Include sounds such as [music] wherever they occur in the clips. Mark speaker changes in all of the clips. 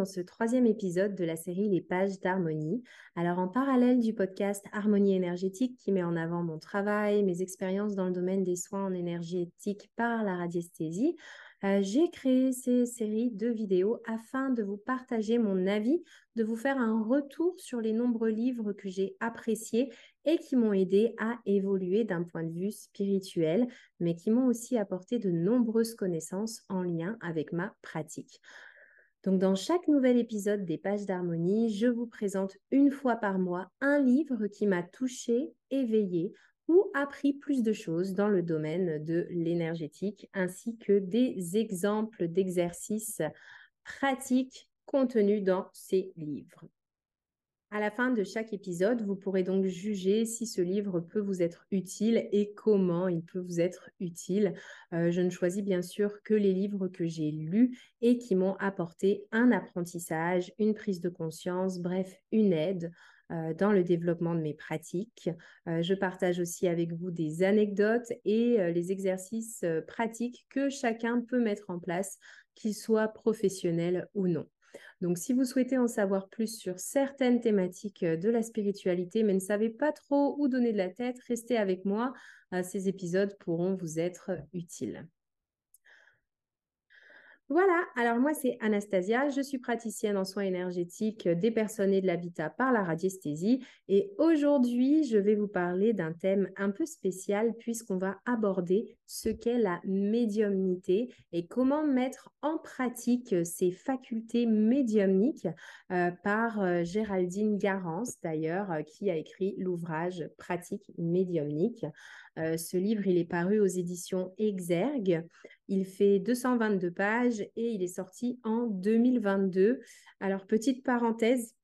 Speaker 1: dans ce troisième épisode de la série Les pages d'harmonie. Alors en parallèle du podcast Harmonie énergétique qui met en avant mon travail, mes expériences dans le domaine des soins en énergétique par la radiesthésie, euh, j'ai créé ces séries de vidéos afin de vous partager mon avis, de vous faire un retour sur les nombreux livres que j'ai appréciés et qui m'ont aidé à évoluer d'un point de vue spirituel, mais qui m'ont aussi apporté de nombreuses connaissances en lien avec ma pratique. Donc dans chaque nouvel épisode des pages d'harmonie, je vous présente une fois par mois un livre qui m'a touché, éveillé ou appris plus de choses dans le domaine de l'énergétique, ainsi que des exemples d'exercices pratiques contenus dans ces livres. À la fin de chaque épisode, vous pourrez donc juger si ce livre peut vous être utile et comment il peut vous être utile. Euh, je ne choisis bien sûr que les livres que j'ai lus et qui m'ont apporté un apprentissage, une prise de conscience, bref, une aide euh, dans le développement de mes pratiques. Euh, je partage aussi avec vous des anecdotes et les exercices pratiques que chacun peut mettre en place, qu'il soit professionnel ou non. Donc, si vous souhaitez en savoir plus sur certaines thématiques euh, de la spiritualité, mais ne savez pas trop où donner de la tête, restez avec moi. Euh, ces épisodes pourront vous être utiles. Voilà, alors moi c'est Anastasia, je suis praticienne en soins énergétiques des personnes et de l'habitat par la radiesthésie. Et aujourd'hui je vais vous parler d'un thème un peu spécial puisqu'on va aborder ce qu'est la médiumnité et comment mettre en pratique ces facultés médiumniques euh, par euh, Géraldine Garance d'ailleurs euh, qui a écrit l'ouvrage Pratique médiumnique. Ce livre il est paru aux éditions Exergue. Il fait 222 pages et il est sorti en 2022. Alors, petite parenthèse,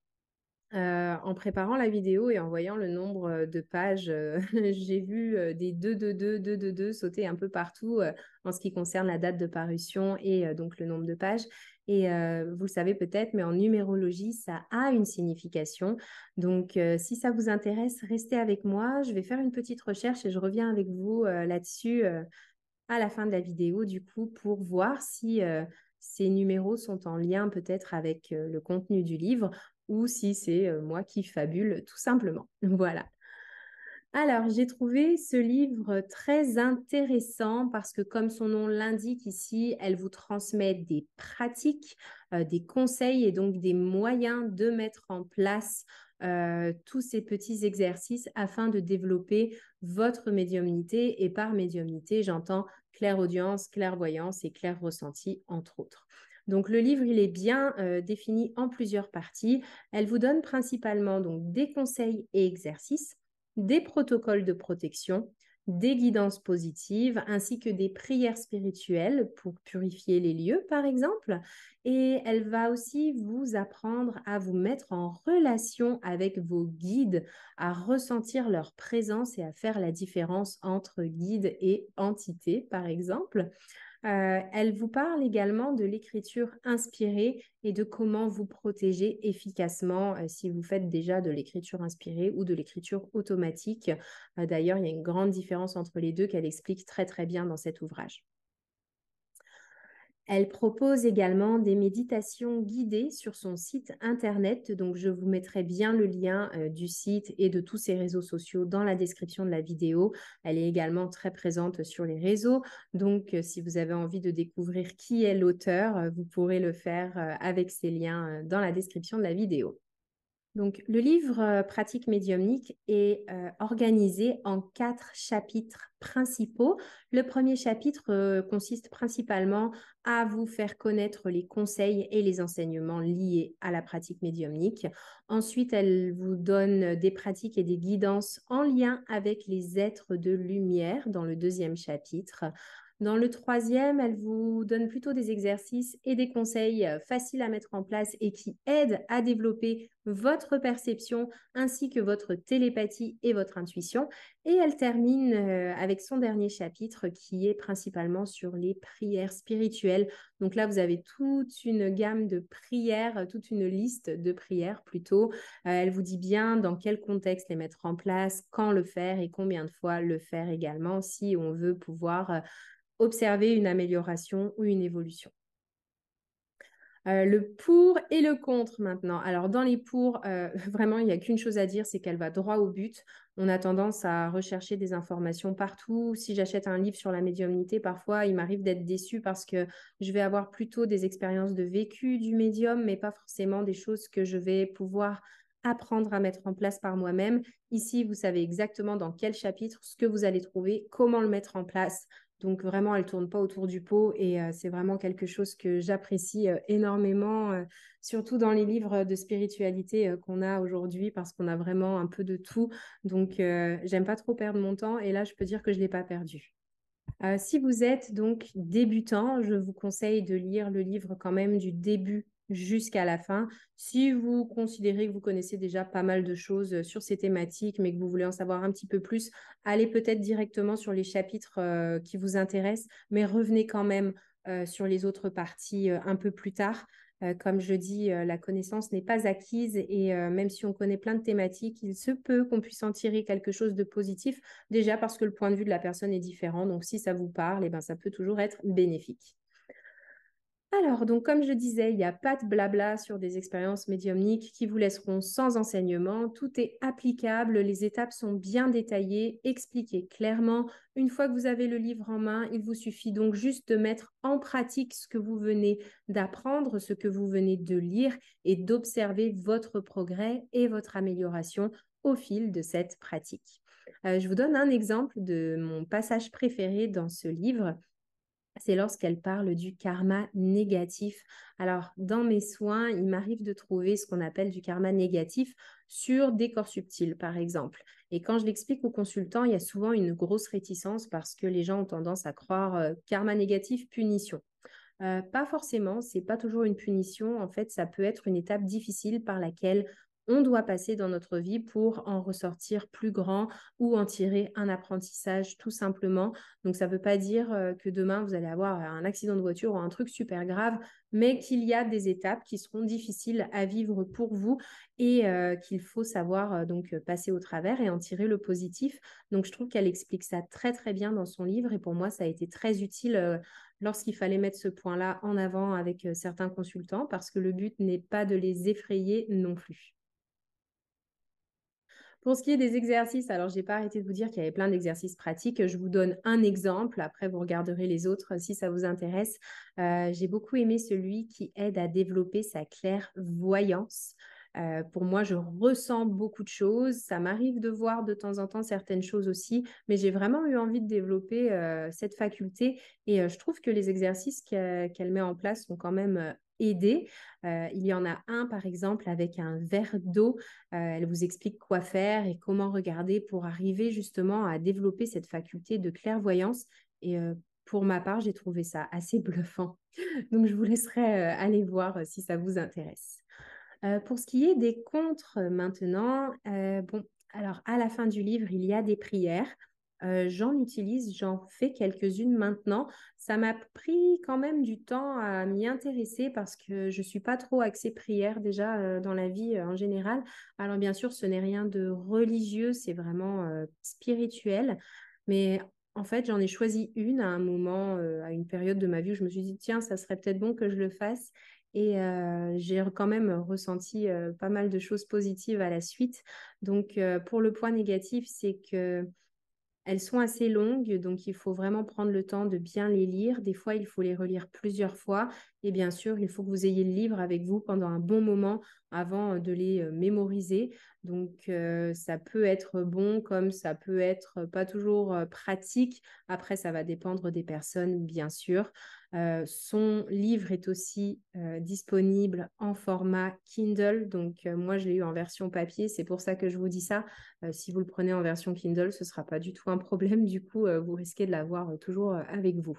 Speaker 1: euh, en préparant la vidéo et en voyant le nombre euh, de pages, euh, [laughs] j'ai vu des 2, 2, 2, 2, 2, 2 sauter un peu partout en ce qui concerne la date de parution et donc le nombre de pages. Et vous le savez peut-être, mais en numérologie, ça a une signification. Donc, si ça vous intéresse, restez avec moi. Je vais faire une petite recherche et je reviens avec vous là-dessus à la fin de la vidéo, du coup, pour voir si euh, ces numéros sont en lien peut-être avec euh, le contenu du livre ou si c'est euh, moi qui fabule tout simplement. [laughs] Voilà. Alors, j'ai trouvé ce livre très intéressant parce que, comme son nom l'indique ici, elle vous transmet des pratiques, des conseils et donc des moyens de mettre en place euh, tous ces petits exercices afin de développer votre médiumnité. Et par médiumnité, j'entends claire audience, clairvoyance et clair ressenti, entre autres. Donc le livre, il est bien euh, défini en plusieurs parties. Elle vous donne principalement donc des conseils et exercices, des protocoles de protection, des guidances positives ainsi que des prières spirituelles pour purifier les lieux, par exemple. Et elle va aussi vous apprendre à vous mettre en relation avec vos guides, à ressentir leur présence et à faire la différence entre guide et entité, par exemple. Euh, elle vous parle également de l'écriture inspirée et de comment vous protéger efficacement euh, si vous faites déjà de l'écriture inspirée ou de l'écriture automatique. Euh, d'ailleurs, il y a une grande différence entre les deux qu'elle explique très très bien dans cet ouvrage. Elle propose également des méditations guidées sur son site internet. Donc, je vous mettrai bien le lien euh, du site et de tous ses réseaux sociaux dans la description de la vidéo. Elle est également très présente sur les réseaux. Donc, euh, si vous avez envie de découvrir qui est l'auteur, euh, vous pourrez le faire avec ces liens dans la description de la vidéo. Donc, le livre euh, Pratique médiumnique est euh, organisé en quatre chapitres principaux. Le premier chapitre euh, consiste principalement à vous faire connaître les conseils et les enseignements liés à la pratique médiumnique. Ensuite, elle vous donne des pratiques et des guidances en lien avec les êtres de lumière dans le deuxième chapitre. Dans le troisième, elle vous donne plutôt des exercices et des conseils euh, faciles à mettre en place et qui aident à développer votre perception ainsi que votre télépathie et votre intuition. Et elle termine euh, avec son dernier chapitre qui est principalement sur les prières spirituelles. Donc là, vous avez toute une gamme de prières, toute une liste de prières plutôt. Euh, elle vous dit bien dans quel contexte les mettre en place, quand le faire et combien de fois le faire également si on veut pouvoir observer une amélioration ou une évolution. Le pour et le contre maintenant. Alors dans les pour, [laughs] vraiment, il n'y a qu'une chose à dire, c'est qu'elle va droit au but. On a tendance à rechercher des informations partout. Si j'achète un livre sur la médiumnité, parfois, il m'arrive d'être déçue parce que je vais avoir plutôt des expériences de vécu du médium, mais pas forcément des choses que je vais pouvoir apprendre à mettre en place par moi-même. Ici, vous savez exactement dans quel chapitre, ce que vous allez trouver, comment le mettre en place. Donc vraiment, elle ne tourne pas autour du pot et euh, c'est vraiment quelque chose que j'apprécie euh, énormément, euh, surtout dans les livres de spiritualité qu'on a aujourd'hui parce qu'on a vraiment un peu de tout. Donc j'aime pas trop perdre mon temps et là, je peux dire que je ne l'ai pas perdu. si vous êtes donc débutant, je vous conseille de lire le livre quand même du début jusqu'à la fin. Si vous considérez que vous connaissez déjà pas mal de choses euh, sur ces thématiques, mais que vous voulez en savoir un petit peu plus, allez peut-être directement sur les chapitres euh, qui vous intéressent, mais revenez quand même euh, sur les autres parties un peu plus tard. comme je dis, la connaissance n'est pas acquise et même si on connaît plein de thématiques, il se peut qu'on puisse en tirer quelque chose de positif, déjà parce que le point de vue de la personne est différent. Donc si ça vous parle, eh ben, ça peut toujours être bénéfique. Alors, donc, comme je disais, il n'y a pas de blabla sur des expériences médiumniques qui vous laisseront sans enseignement. Tout est applicable, les étapes sont bien détaillées, expliquées clairement. Une fois que vous avez le livre en main, il vous suffit donc juste de mettre en pratique ce que vous venez d'apprendre, ce que vous venez de lire et d'observer votre progrès et votre amélioration au fil de cette pratique. Euh, je vous donne un exemple de mon passage préféré dans ce livre c'est lorsqu'elle parle du karma négatif. Alors, dans mes soins, il m'arrive de trouver ce qu'on appelle du karma négatif sur des corps subtils, par exemple. Et quand je l'explique aux consultants, il y a souvent une grosse réticence parce que les gens ont tendance à croire euh, karma négatif, punition. Euh, pas forcément, c'est pas toujours une punition. En fait, ça peut être une étape difficile par laquelle on doit passer dans notre vie pour en ressortir plus grand ou en tirer un apprentissage tout simplement. Donc ça ne veut pas dire euh, que demain vous allez avoir un accident de voiture ou un truc super grave, mais qu'il y a des étapes qui seront difficiles à vivre pour vous et euh, qu'il faut savoir euh, donc passer au travers et en tirer le positif. Donc je trouve qu'elle explique ça très très bien dans son livre et pour moi ça a été très utile lorsqu'il fallait mettre ce point-là en avant avec certains consultants parce que le but n'est pas de les effrayer non plus. Pour ce qui est des exercices, alors je n'ai pas arrêté de vous dire qu'il y avait plein d'exercices pratiques. Je vous donne un exemple. Après, vous regarderez les autres si ça vous intéresse. Euh, j'ai beaucoup aimé celui qui aide à développer sa clairvoyance. Euh, pour moi, je ressens beaucoup de choses. Ça m'arrive de voir de temps en temps certaines choses aussi, mais j'ai vraiment eu envie de développer euh, cette faculté et je trouve que les exercices qu'elle met en place sont quand même aider. Euh, il y en a un, par exemple, avec un verre d'eau. Euh, elle vous explique quoi faire et comment regarder pour arriver justement à développer cette faculté de clairvoyance. Et euh, pour ma part, j'ai trouvé ça assez [laughs] bluffant. Donc, je vous laisserai aller voir si ça vous intéresse. pour ce qui est des contres maintenant, bon, alors à la fin du livre, il y a des prières. Euh, j'en utilise, j'en fais quelques-unes maintenant. Ça m'a pris quand même du temps à m'y intéresser parce que je ne suis pas trop axée prière déjà euh, dans la vie euh, en général. Alors bien sûr, ce n'est rien de religieux, c'est vraiment spirituel. Mais en fait, j'en ai choisi une à un moment, à une période de ma vie où je me suis dit, tiens, ça serait peut-être bon que je le fasse. Et j'ai quand même ressenti pas mal de choses positives à la suite. Donc, pour le point négatif, c'est que elles sont assez longues, donc il faut vraiment prendre le temps de bien les lire. Des fois, il faut les relire plusieurs fois. Et bien sûr, il faut que vous ayez le livre avec vous pendant un bon moment avant de les euh, mémoriser. Donc, euh, ça peut être bon comme ça peut être pas toujours euh, pratique. Après, ça va dépendre des personnes, bien sûr. Son livre est aussi disponible en format Kindle. Donc, moi, je l'ai eu en version papier. C'est pour ça que je vous dis ça. si vous le prenez en version Kindle, ce ne sera pas du tout un problème. Du coup, vous risquez de l'avoir toujours avec vous.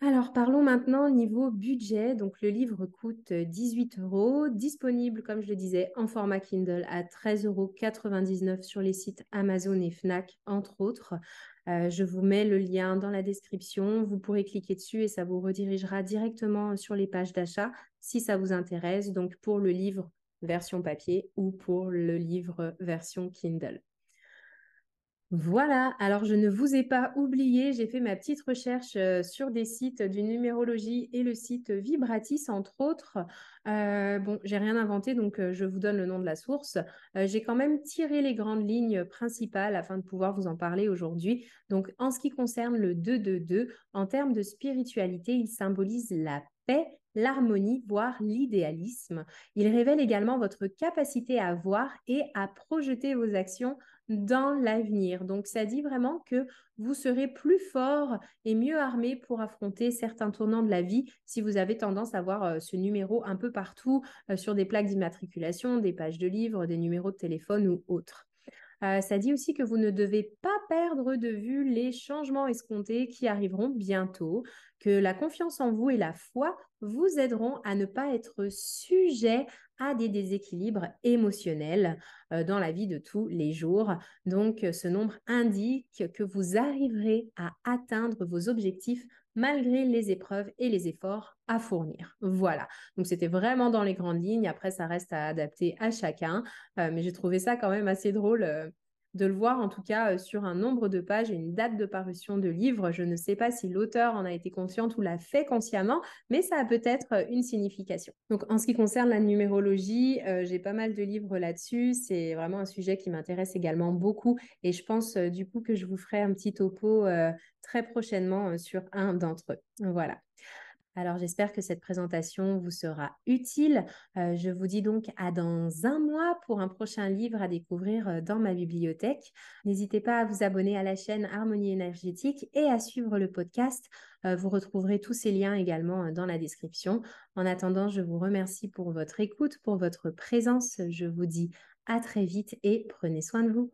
Speaker 1: Alors, parlons maintenant niveau budget. Donc, le livre coûte 18 euros, disponible, comme je le disais, en format Kindle à 13,99 euros sur les sites Amazon et Fnac, entre autres. Euh, je vous mets le lien dans la description. Vous pourrez cliquer dessus et ça vous redirigera directement sur les pages d'achat si ça vous intéresse. Donc, pour le livre version papier ou pour le livre version Kindle. Voilà, alors je ne vous ai pas oublié, j'ai fait ma petite recherche euh, sur des sites d'une numérologie et le site Vibratis, entre autres. Euh, bon, j'ai rien inventé, donc euh, je vous donne le nom de la source. j'ai quand même tiré les grandes lignes principales afin de pouvoir vous en parler aujourd'hui. Donc, en ce qui concerne le 222, en termes de spiritualité, il symbolise la paix, l'harmonie, voire l'idéalisme. Il révèle également votre capacité à voir et à projeter vos actions dans l'avenir. Donc, ça dit vraiment que vous serez plus fort et mieux armé pour affronter certains tournants de la vie si vous avez tendance à voir euh, ce numéro un peu partout euh, sur des plaques d'immatriculation, des pages de livres, des numéros de téléphone ou autres. Euh, ça dit aussi que vous ne devez pas perdre de vue les changements escomptés qui arriveront bientôt, que la confiance en vous et la foi vous aideront à ne pas être sujet à des déséquilibres émotionnels euh, dans la vie de tous les jours. Donc, ce nombre indique que vous arriverez à atteindre vos objectifs malgré les épreuves et les efforts à fournir. Voilà. Donc c'était vraiment dans les grandes lignes. Après, ça reste à adapter à chacun. Euh, mais j'ai trouvé ça quand même assez drôle euh, de le voir, en tout cas, euh, sur un nombre de pages et une date de parution de livre. Je ne sais pas si l'auteur en a été consciente ou l'a fait consciemment, mais ça a peut-être une signification. Donc en ce qui concerne la numérologie, j'ai pas mal de livres là-dessus. C'est vraiment un sujet qui m'intéresse également beaucoup et je pense du coup que je vous ferai un petit topo très prochainement sur un d'entre eux. Voilà. Alors j'espère que cette présentation vous sera utile. Euh, je vous dis donc à dans un mois pour un prochain livre à découvrir euh, dans ma bibliothèque. N'hésitez pas à vous abonner à la chaîne Harmonie énergétique et à suivre le podcast. Euh, vous retrouverez tous ces liens également dans la description. En attendant, je vous remercie pour votre écoute, pour votre présence. Je vous dis à très vite et prenez soin de vous.